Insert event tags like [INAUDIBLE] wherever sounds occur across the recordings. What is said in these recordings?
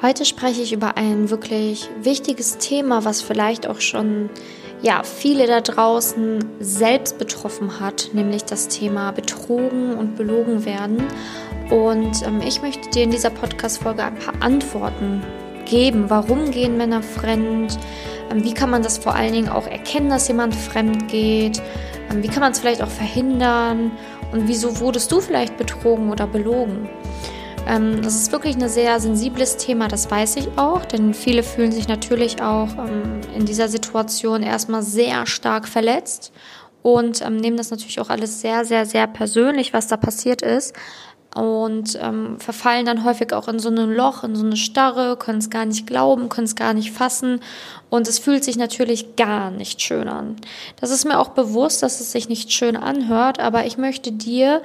Heute spreche ich über ein wirklich wichtiges Thema, was vielleicht auch schon ja, viele da draußen selbst betroffen hat, nämlich das Thema betrogen und belogen werden. Und ähm, ich möchte dir in dieser Podcast-Folge ein paar Antworten geben. Warum gehen Männer fremd? Ähm, wie kann man das vor allen Dingen auch erkennen, dass jemand fremd geht? Ähm, wie kann man es vielleicht auch verhindern? Und wieso wurdest du vielleicht betrogen oder belogen? Ähm, das ist wirklich ein sehr sensibles Thema, das weiß ich auch, denn viele fühlen sich natürlich auch ähm, in dieser Situation erstmal sehr stark verletzt und ähm, nehmen das natürlich auch alles sehr, sehr, sehr persönlich, was da passiert ist und ähm, verfallen dann häufig auch in so ein Loch, in so eine Starre, können es gar nicht glauben, können es gar nicht fassen und es fühlt sich natürlich gar nicht schön an. Das ist mir auch bewusst, dass es sich nicht schön anhört, aber ich möchte dir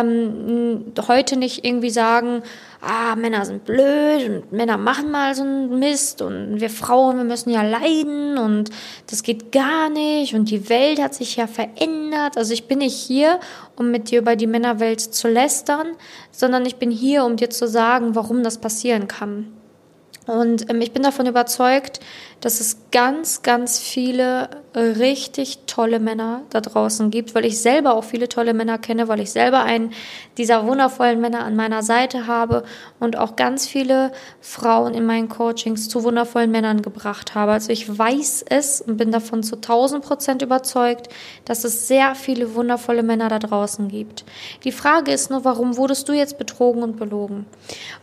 ähm, heute nicht irgendwie sagen, ah, Männer sind blöd und Männer machen mal so einen Mist und wir Frauen, wir müssen ja leiden und das geht gar nicht und die Welt hat sich ja verändert. Also ich bin nicht hier, um mit dir über die Männerwelt zu lästern, sondern ich bin hier, um dir zu sagen, warum das passieren kann. Und ähm, ich bin davon überzeugt, dass es ganz, ganz viele richtig tolle Männer da draußen gibt, weil ich selber auch viele tolle Männer kenne, weil ich selber einen dieser wundervollen Männer an meiner Seite habe und auch ganz viele Frauen in meinen Coachings zu wundervollen Männern gebracht habe. Also ich weiß es und bin davon zu 1000 Prozent überzeugt, dass es sehr viele wundervolle Männer da draußen gibt. Die Frage ist nur, warum wurdest du jetzt betrogen und belogen?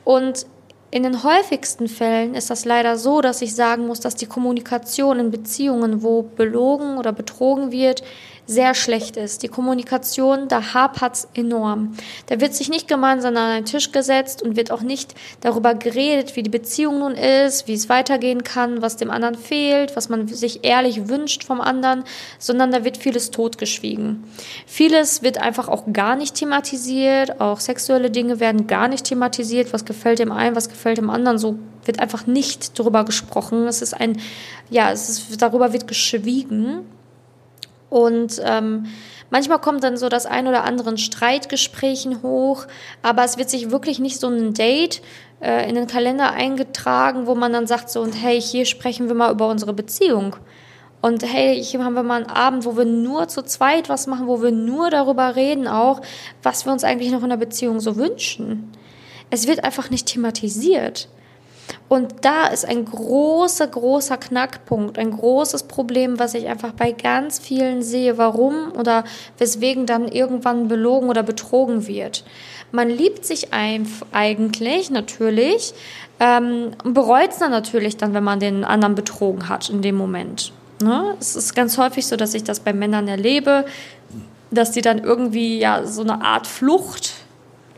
Und in den häufigsten Fällen ist das leider so, dass ich sagen muss, dass die Kommunikation in Beziehungen, wo belogen oder betrogen wird, sehr schlecht ist. Die Kommunikation, da hapert's enorm. Da wird sich nicht gemeinsam an einen Tisch gesetzt und wird auch nicht darüber geredet, wie die Beziehung nun ist, wie es weitergehen kann, was dem anderen fehlt, was man sich ehrlich wünscht vom anderen, sondern da wird vieles totgeschwiegen. Vieles wird einfach auch gar nicht thematisiert, auch sexuelle Dinge werden gar nicht thematisiert, was gefällt dem einen, was gefällt dem anderen, so wird einfach nicht darüber gesprochen. Es ist ein, ja, es ist, darüber wird geschwiegen. Und ähm, manchmal kommt dann so das ein oder andere in Streitgesprächen hoch, aber es wird sich wirklich nicht so ein Date äh, in den Kalender eingetragen, wo man dann sagt so und hey, hier sprechen wir mal über unsere Beziehung. Und hey, hier haben wir mal einen Abend, wo wir nur zu zweit was machen, wo wir nur darüber reden auch, was wir uns eigentlich noch in der Beziehung so wünschen. Es wird einfach nicht thematisiert. Und da ist ein großer, großer Knackpunkt, ein großes Problem, was ich einfach bei ganz vielen sehe, warum oder weswegen dann irgendwann belogen oder betrogen wird. Man liebt sich eigentlich natürlich ähm, und bereut es dann natürlich dann, wenn man den anderen betrogen hat in dem Moment. Ne? Es ist ganz häufig so, dass ich das bei Männern erlebe, dass die dann irgendwie ja so eine Art Flucht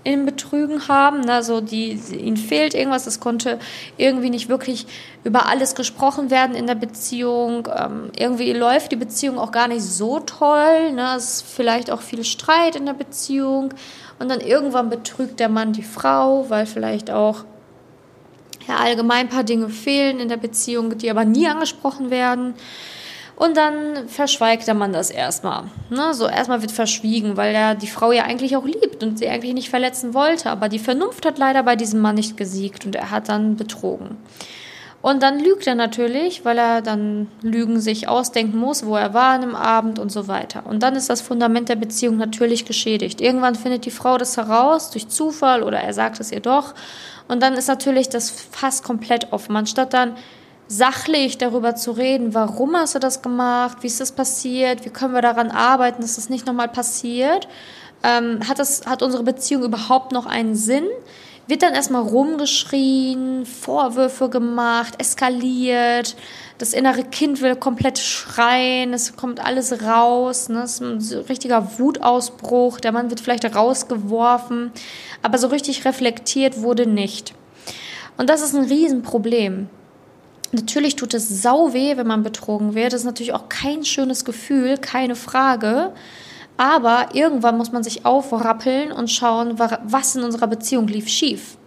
im Betrügen haben. Also die, ihnen fehlt irgendwas, es konnte irgendwie nicht wirklich über alles gesprochen werden in der Beziehung. Ähm, irgendwie läuft die Beziehung auch gar nicht so toll. Ne? Es ist vielleicht auch viel Streit in der Beziehung. Und dann irgendwann betrügt der Mann die Frau, weil vielleicht auch ja, allgemein ein paar Dinge fehlen in der Beziehung, die aber nie angesprochen werden. Und dann verschweigt der Mann das erstmal. Ne? So erstmal wird verschwiegen, weil er die Frau ja eigentlich auch liebt und sie eigentlich nicht verletzen wollte. Aber die Vernunft hat leider bei diesem Mann nicht gesiegt und er hat dann betrogen. Und dann lügt er natürlich, weil er dann Lügen sich ausdenken muss, wo er war an dem Abend und so weiter. Und dann ist das Fundament der Beziehung natürlich geschädigt. Irgendwann findet die Frau das heraus durch Zufall oder er sagt es ihr doch. Und dann ist natürlich das fast komplett offen. Anstatt dann sachlich darüber zu reden, warum hast du das gemacht, wie ist das passiert, wie können wir daran arbeiten, dass das nicht nochmal passiert. Ähm, hat, das, hat unsere Beziehung überhaupt noch einen Sinn? Wird dann erstmal rumgeschrien, Vorwürfe gemacht, eskaliert, das innere Kind will komplett schreien, es kommt alles raus, ne? es ist ein richtiger Wutausbruch, der Mann wird vielleicht rausgeworfen, aber so richtig reflektiert wurde nicht. Und das ist ein Riesenproblem. Natürlich tut es sau weh, wenn man betrogen wird. Das ist natürlich auch kein schönes Gefühl, keine Frage. Aber irgendwann muss man sich aufrappeln und schauen, was in unserer Beziehung lief schief.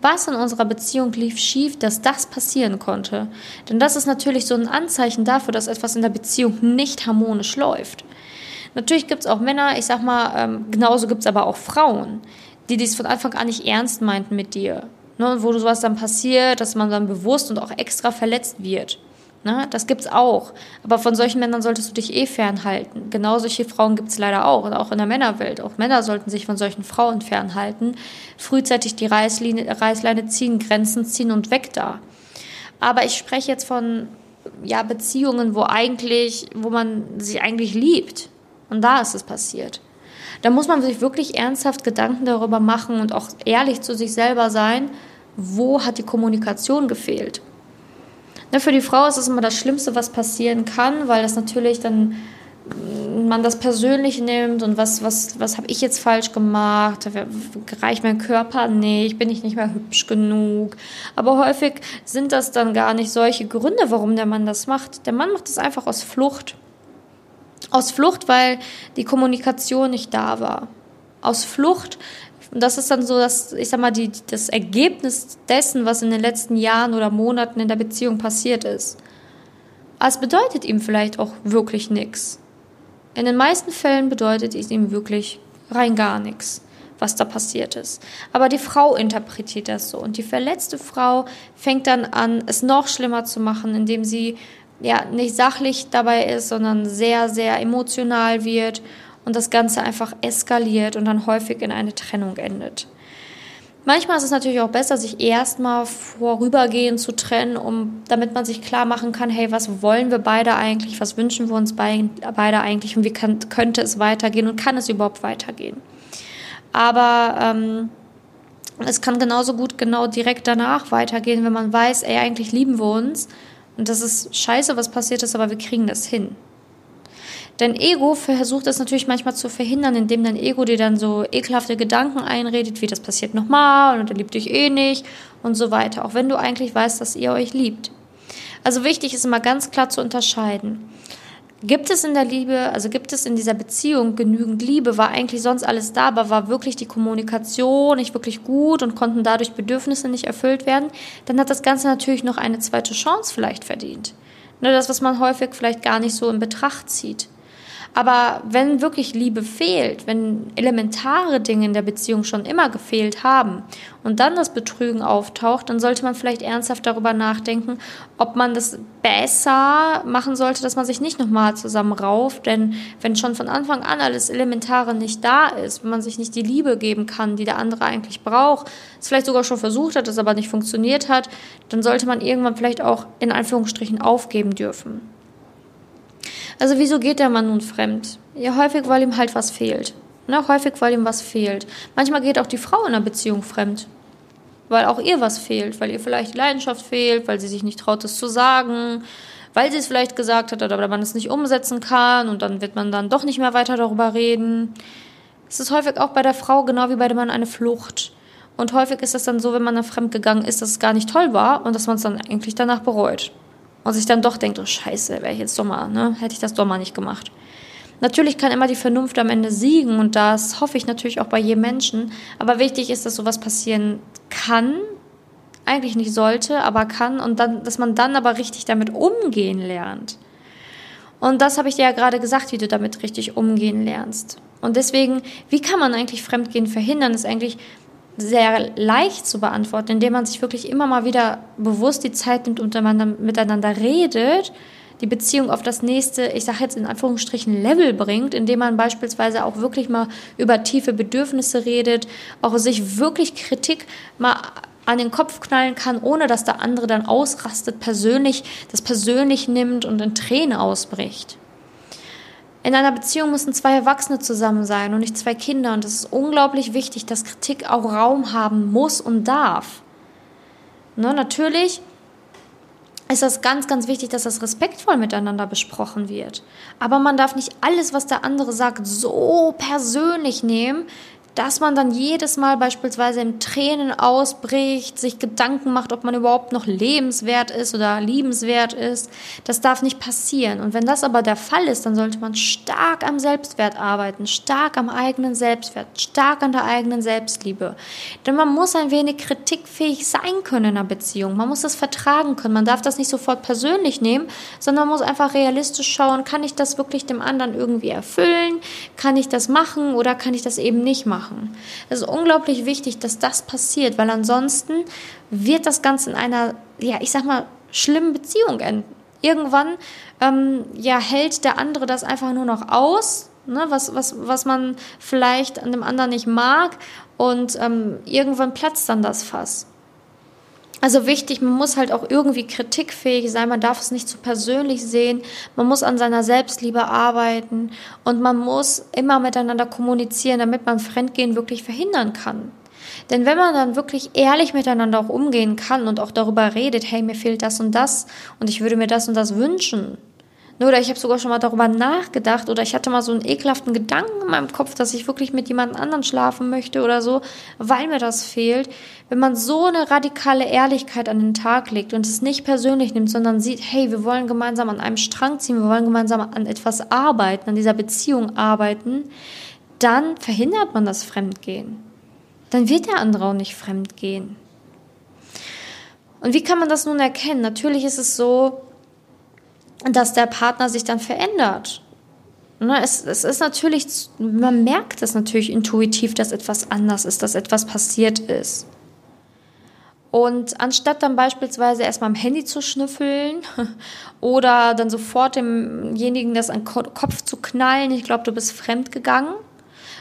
Was in unserer Beziehung lief schief, dass das passieren konnte. Denn das ist natürlich so ein Anzeichen dafür, dass etwas in der Beziehung nicht harmonisch läuft. Natürlich gibt es auch Männer, ich sag mal, ähm, genauso gibt es aber auch Frauen, die dies von Anfang an nicht ernst meinten mit dir ne, wo sowas dann passiert, dass man dann bewusst und auch extra verletzt wird. Ne? Das gibt's auch. Aber von solchen Männern solltest du dich eh fernhalten. Genau solche Frauen gibt's leider auch. Und auch in der Männerwelt. Auch Männer sollten sich von solchen Frauen fernhalten. Frühzeitig die Reißleine, Reißleine ziehen, Grenzen ziehen und weg da. Aber ich spreche jetzt von ja, Beziehungen, wo eigentlich, wo man sich eigentlich liebt. Und da ist es passiert. Da muss man sich wirklich ernsthaft Gedanken darüber machen und auch ehrlich zu sich selber sein, wo hat die Kommunikation gefehlt. Ne, für die Frau ist es immer das Schlimmste, was passieren kann, weil das natürlich dann mm, man das persönlich nimmt und was, was, was habe ich jetzt falsch gemacht? Reicht mein Körper nicht? Bin ich nicht mehr hübsch genug? Aber häufig sind das dann gar nicht solche Gründe, warum der Mann das macht. Der Mann macht es einfach aus Flucht. Aus Flucht, weil die Kommunikation nicht da war. Aus Flucht, und das ist dann so, dass, ich sag mal, die, das Ergebnis dessen, was in den letzten Jahren oder Monaten in der Beziehung passiert ist. Es bedeutet ihm vielleicht auch wirklich nichts. In den meisten Fällen bedeutet es ihm wirklich rein gar nichts, was da passiert ist. Aber die Frau interpretiert das so. Und die verletzte Frau fängt dann an, es noch schlimmer zu machen, indem sie ja nicht sachlich dabei ist, sondern sehr, sehr emotional wird und das Ganze einfach eskaliert und dann häufig in eine Trennung endet. Manchmal ist es natürlich auch besser, sich erstmal vorübergehend zu trennen, um, damit man sich klar machen kann, hey, was wollen wir beide eigentlich, was wünschen wir uns beide eigentlich und wie kann, könnte es weitergehen und kann es überhaupt weitergehen. Aber ähm, es kann genauso gut genau direkt danach weitergehen, wenn man weiß, ey, eigentlich lieben wir uns und das ist scheiße, was passiert ist, aber wir kriegen das hin. Dein Ego versucht das natürlich manchmal zu verhindern, indem dein Ego dir dann so ekelhafte Gedanken einredet, wie das passiert nochmal und er liebt dich eh nicht und so weiter, auch wenn du eigentlich weißt, dass ihr euch liebt. Also wichtig ist immer ganz klar zu unterscheiden. Gibt es in der Liebe, also gibt es in dieser Beziehung genügend Liebe? War eigentlich sonst alles da, aber war wirklich die Kommunikation nicht wirklich gut und konnten dadurch Bedürfnisse nicht erfüllt werden? Dann hat das Ganze natürlich noch eine zweite Chance vielleicht verdient. Nur das, was man häufig vielleicht gar nicht so in Betracht zieht. Aber wenn wirklich Liebe fehlt, wenn elementare Dinge in der Beziehung schon immer gefehlt haben und dann das Betrügen auftaucht, dann sollte man vielleicht ernsthaft darüber nachdenken, ob man das besser machen sollte, dass man sich nicht nochmal zusammenrauft. Denn wenn schon von Anfang an alles Elementare nicht da ist, wenn man sich nicht die Liebe geben kann, die der andere eigentlich braucht, es vielleicht sogar schon versucht hat, es aber nicht funktioniert hat, dann sollte man irgendwann vielleicht auch in Anführungsstrichen aufgeben dürfen. Also wieso geht der Mann nun fremd? Ja, häufig, weil ihm halt was fehlt. Ne? Häufig, weil ihm was fehlt. Manchmal geht auch die Frau in einer Beziehung fremd. Weil auch ihr was fehlt, weil ihr vielleicht die Leidenschaft fehlt, weil sie sich nicht traut, es zu sagen, weil sie es vielleicht gesagt hat, oder man es nicht umsetzen kann und dann wird man dann doch nicht mehr weiter darüber reden. Es ist häufig auch bei der Frau genau wie bei dem Mann eine Flucht. Und häufig ist es dann so, wenn man dann fremd gegangen ist, dass es gar nicht toll war und dass man es dann eigentlich danach bereut und sich dann doch denkt, oh Scheiße, wäre ich jetzt doch mal, ne? Hätte ich das doch mal nicht gemacht. Natürlich kann immer die Vernunft am Ende siegen und das hoffe ich natürlich auch bei jedem Menschen. Aber wichtig ist, dass sowas passieren kann, eigentlich nicht sollte, aber kann und dann, dass man dann aber richtig damit umgehen lernt. Und das habe ich dir ja gerade gesagt, wie du damit richtig umgehen lernst. Und deswegen, wie kann man eigentlich Fremdgehen verhindern, ist eigentlich sehr leicht zu beantworten, indem man sich wirklich immer mal wieder bewusst die Zeit nimmt und man miteinander redet, die Beziehung auf das nächste, ich sage jetzt in Anführungsstrichen, Level bringt, indem man beispielsweise auch wirklich mal über tiefe Bedürfnisse redet, auch sich wirklich Kritik mal an den Kopf knallen kann, ohne dass der andere dann ausrastet, persönlich, das persönlich nimmt und in Tränen ausbricht. In einer Beziehung müssen zwei Erwachsene zusammen sein und nicht zwei Kinder. Und es ist unglaublich wichtig, dass Kritik auch Raum haben muss und darf. Ne, natürlich ist das ganz, ganz wichtig, dass das respektvoll miteinander besprochen wird. Aber man darf nicht alles, was der andere sagt, so persönlich nehmen, dass man dann jedes Mal beispielsweise in Tränen ausbricht, sich Gedanken macht, ob man überhaupt noch lebenswert ist oder liebenswert ist. Das darf nicht passieren. Und wenn das aber der Fall ist, dann sollte man stark am Selbstwert arbeiten, stark am eigenen Selbstwert, stark an der eigenen Selbstliebe. Denn man muss ein wenig kritikfähig sein können in einer Beziehung. Man muss das vertragen können. Man darf das nicht sofort persönlich nehmen, sondern man muss einfach realistisch schauen, kann ich das wirklich dem anderen irgendwie erfüllen? Kann ich das machen oder kann ich das eben nicht machen? Machen. Es ist unglaublich wichtig, dass das passiert, weil ansonsten wird das Ganze in einer, ja, ich sag mal, schlimmen Beziehung enden. Irgendwann ähm, ja, hält der andere das einfach nur noch aus, ne, was, was, was man vielleicht an dem anderen nicht mag und ähm, irgendwann platzt dann das Fass. Also wichtig, man muss halt auch irgendwie kritikfähig sein, man darf es nicht zu persönlich sehen, man muss an seiner Selbstliebe arbeiten und man muss immer miteinander kommunizieren, damit man Fremdgehen wirklich verhindern kann. Denn wenn man dann wirklich ehrlich miteinander auch umgehen kann und auch darüber redet, hey, mir fehlt das und das und ich würde mir das und das wünschen, oder ich habe sogar schon mal darüber nachgedacht oder ich hatte mal so einen ekelhaften Gedanken in meinem Kopf, dass ich wirklich mit jemand anderem schlafen möchte oder so, weil mir das fehlt. Wenn man so eine radikale Ehrlichkeit an den Tag legt und es nicht persönlich nimmt, sondern sieht, hey, wir wollen gemeinsam an einem Strang ziehen, wir wollen gemeinsam an etwas arbeiten, an dieser Beziehung arbeiten, dann verhindert man das Fremdgehen. Dann wird der andere auch nicht fremdgehen. Und wie kann man das nun erkennen? Natürlich ist es so, dass der Partner sich dann verändert. Ne, es, es ist natürlich, man merkt es natürlich intuitiv, dass etwas anders ist, dass etwas passiert ist. Und anstatt dann beispielsweise erstmal am Handy zu schnüffeln [LAUGHS] oder dann sofort demjenigen das an den Kopf zu knallen, ich glaube, du bist fremd gegangen,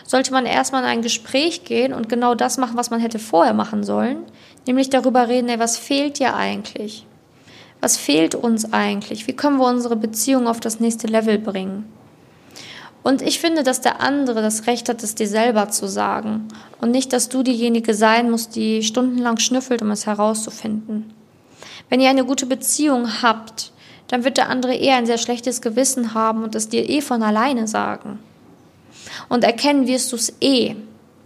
sollte man erstmal in ein Gespräch gehen und genau das machen, was man hätte vorher machen sollen, nämlich darüber reden, ey, was fehlt dir eigentlich? Was fehlt uns eigentlich? Wie können wir unsere Beziehung auf das nächste Level bringen? Und ich finde, dass der andere das Recht hat, es dir selber zu sagen. Und nicht, dass du diejenige sein musst, die stundenlang schnüffelt, um es herauszufinden. Wenn ihr eine gute Beziehung habt, dann wird der andere eher ein sehr schlechtes Gewissen haben und es dir eh von alleine sagen. Und erkennen wirst du es eh,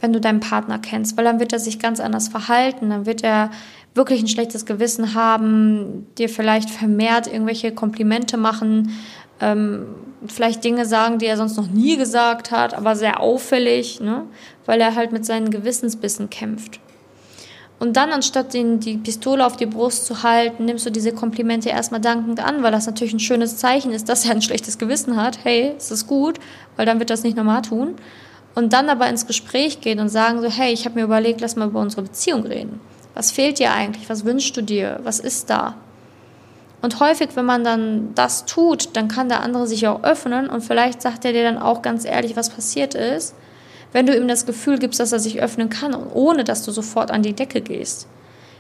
wenn du deinen Partner kennst, weil dann wird er sich ganz anders verhalten, dann wird er wirklich ein schlechtes Gewissen haben, dir vielleicht vermehrt irgendwelche Komplimente machen, ähm, vielleicht Dinge sagen, die er sonst noch nie gesagt hat, aber sehr auffällig, ne? weil er halt mit seinen Gewissensbissen kämpft. Und dann, anstatt den, die Pistole auf die Brust zu halten, nimmst du diese Komplimente erstmal dankend an, weil das natürlich ein schönes Zeichen ist, dass er ein schlechtes Gewissen hat. Hey, es ist gut, weil dann wird das nicht normal tun. Und dann aber ins Gespräch gehen und sagen so, hey, ich habe mir überlegt, lass mal über unsere Beziehung reden. Was fehlt dir eigentlich? Was wünschst du dir? Was ist da? Und häufig, wenn man dann das tut, dann kann der andere sich auch öffnen und vielleicht sagt er dir dann auch ganz ehrlich, was passiert ist, wenn du ihm das Gefühl gibst, dass er sich öffnen kann, ohne dass du sofort an die Decke gehst.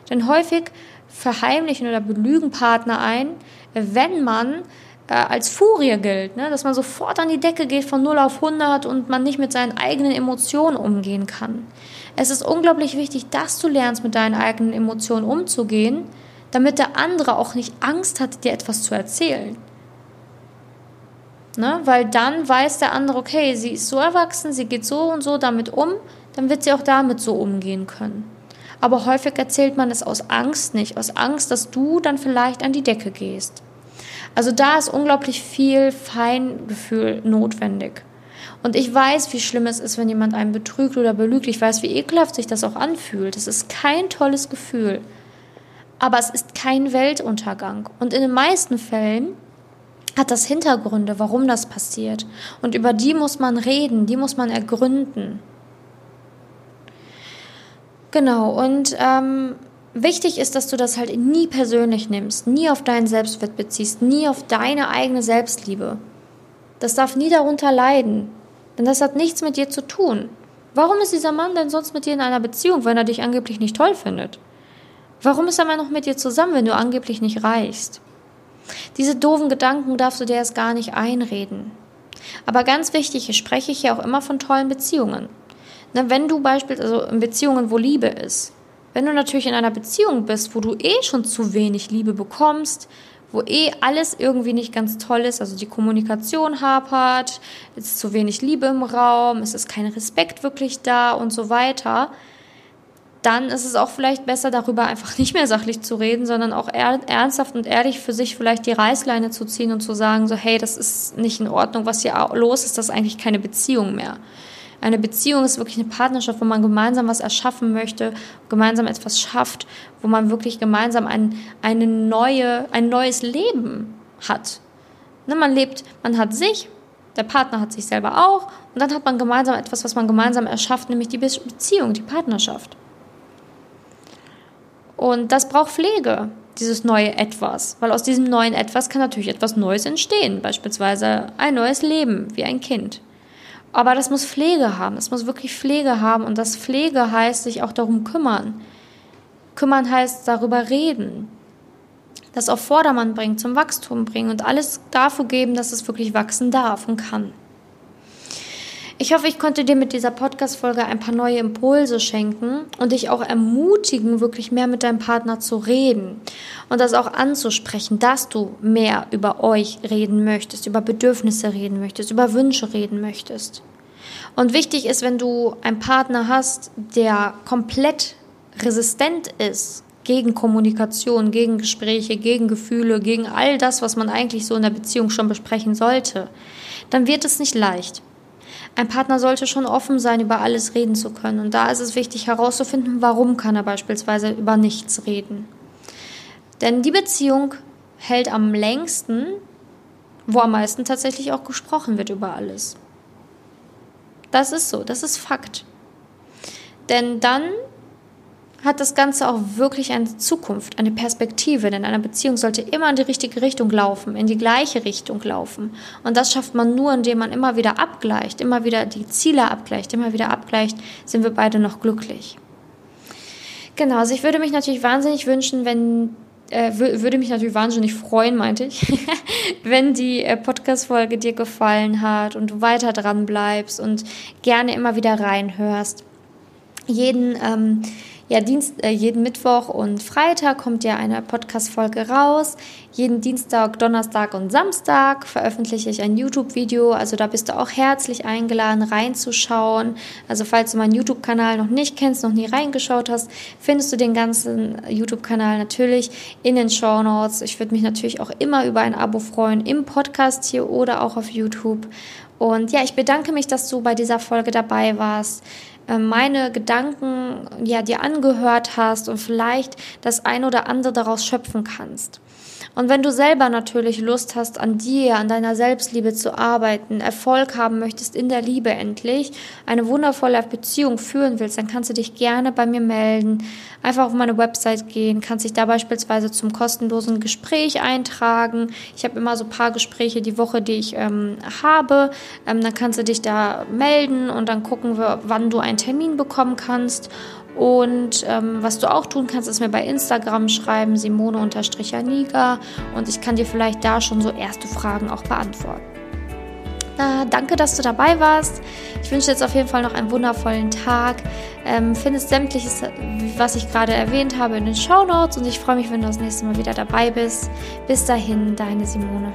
Denn häufig verheimlichen oder belügen Partner ein, wenn man äh, als Furie gilt, ne? dass man sofort an die Decke geht von 0 auf 100 und man nicht mit seinen eigenen Emotionen umgehen kann. Es ist unglaublich wichtig, dass du lernst, mit deinen eigenen Emotionen umzugehen, damit der andere auch nicht Angst hat, dir etwas zu erzählen. Ne? Weil dann weiß der andere, okay, sie ist so erwachsen, sie geht so und so damit um, dann wird sie auch damit so umgehen können. Aber häufig erzählt man es aus Angst nicht, aus Angst, dass du dann vielleicht an die Decke gehst. Also da ist unglaublich viel Feingefühl notwendig. Und ich weiß, wie schlimm es ist, wenn jemand einen betrügt oder belügt. Ich weiß, wie ekelhaft sich das auch anfühlt. Es ist kein tolles Gefühl. Aber es ist kein Weltuntergang. Und in den meisten Fällen hat das Hintergründe, warum das passiert. Und über die muss man reden, die muss man ergründen. Genau, und ähm, wichtig ist, dass du das halt nie persönlich nimmst, nie auf deinen Selbstwert beziehst, nie auf deine eigene Selbstliebe. Das darf nie darunter leiden. Denn das hat nichts mit dir zu tun. Warum ist dieser Mann denn sonst mit dir in einer Beziehung, wenn er dich angeblich nicht toll findet? Warum ist er mal noch mit dir zusammen, wenn du angeblich nicht reichst? Diese doofen Gedanken darfst du dir erst gar nicht einreden. Aber ganz wichtig, ich spreche hier auch immer von tollen Beziehungen. Na, wenn du beispielsweise also in Beziehungen, wo Liebe ist, wenn du natürlich in einer Beziehung bist, wo du eh schon zu wenig Liebe bekommst, wo eh alles irgendwie nicht ganz toll ist, also die Kommunikation hapert, es ist zu wenig Liebe im Raum, es ist kein Respekt wirklich da und so weiter, dann ist es auch vielleicht besser, darüber einfach nicht mehr sachlich zu reden, sondern auch ernsthaft und ehrlich für sich vielleicht die Reißleine zu ziehen und zu sagen, so hey, das ist nicht in Ordnung, was hier los ist, das ist eigentlich keine Beziehung mehr. Eine Beziehung ist wirklich eine Partnerschaft, wo man gemeinsam was erschaffen möchte, gemeinsam etwas schafft, wo man wirklich gemeinsam ein, eine neue, ein neues Leben hat. Ne, man lebt, man hat sich, der Partner hat sich selber auch und dann hat man gemeinsam etwas, was man gemeinsam erschafft, nämlich die Beziehung, die Partnerschaft. Und das braucht Pflege, dieses neue Etwas, weil aus diesem neuen Etwas kann natürlich etwas Neues entstehen, beispielsweise ein neues Leben wie ein Kind. Aber das muss Pflege haben, es muss wirklich Pflege haben und das Pflege heißt sich auch darum kümmern. Kümmern heißt darüber reden, das auf Vordermann bringen, zum Wachstum bringen und alles dafür geben, dass es wirklich wachsen darf und kann. Ich hoffe, ich konnte dir mit dieser Podcast-Folge ein paar neue Impulse schenken und dich auch ermutigen, wirklich mehr mit deinem Partner zu reden und das auch anzusprechen, dass du mehr über euch reden möchtest, über Bedürfnisse reden möchtest, über Wünsche reden möchtest. Und wichtig ist, wenn du einen Partner hast, der komplett resistent ist gegen Kommunikation, gegen Gespräche, gegen Gefühle, gegen all das, was man eigentlich so in der Beziehung schon besprechen sollte, dann wird es nicht leicht. Ein Partner sollte schon offen sein, über alles reden zu können. Und da ist es wichtig herauszufinden, warum kann er beispielsweise über nichts reden. Denn die Beziehung hält am längsten, wo am meisten tatsächlich auch gesprochen wird über alles. Das ist so, das ist Fakt. Denn dann hat das Ganze auch wirklich eine Zukunft, eine Perspektive. Denn eine Beziehung sollte immer in die richtige Richtung laufen, in die gleiche Richtung laufen. Und das schafft man nur, indem man immer wieder abgleicht, immer wieder die Ziele abgleicht, immer wieder abgleicht, sind wir beide noch glücklich. Genau, also ich würde mich natürlich wahnsinnig wünschen, wenn äh, würde mich natürlich wahnsinnig freuen, meinte ich, [LAUGHS] wenn die äh, Podcast-Folge dir gefallen hat und du weiter dran bleibst und gerne immer wieder reinhörst. Jeden ähm, ja, Dienst, äh, jeden Mittwoch und Freitag kommt ja eine Podcast-Folge raus. Jeden Dienstag, Donnerstag und Samstag veröffentliche ich ein YouTube-Video. Also da bist du auch herzlich eingeladen, reinzuschauen. Also falls du meinen YouTube-Kanal noch nicht kennst, noch nie reingeschaut hast, findest du den ganzen YouTube-Kanal natürlich in den Show Notes. Ich würde mich natürlich auch immer über ein Abo freuen, im Podcast hier oder auch auf YouTube. Und ja, ich bedanke mich, dass du bei dieser Folge dabei warst. Äh, meine Gedanken ja dir angehört hast und vielleicht das ein oder andere daraus schöpfen kannst. Und wenn du selber natürlich Lust hast, an dir, an deiner Selbstliebe zu arbeiten, Erfolg haben möchtest in der Liebe endlich, eine wundervolle Beziehung führen willst, dann kannst du dich gerne bei mir melden. Einfach auf meine Website gehen, kannst dich da beispielsweise zum kostenlosen Gespräch eintragen. Ich habe immer so ein paar Gespräche die Woche, die ich ähm, habe. Ähm, dann kannst du dich da melden und dann gucken wir, wann du einen Termin bekommen kannst. Und ähm, was du auch tun kannst, ist mir bei Instagram schreiben, Simone-Janiga. Und ich kann dir vielleicht da schon so erste Fragen auch beantworten. Na, danke, dass du dabei warst. Ich wünsche dir jetzt auf jeden Fall noch einen wundervollen Tag. Ähm, findest sämtliches, was ich gerade erwähnt habe, in den Show Notes. Und ich freue mich, wenn du das nächste Mal wieder dabei bist. Bis dahin, deine Simone.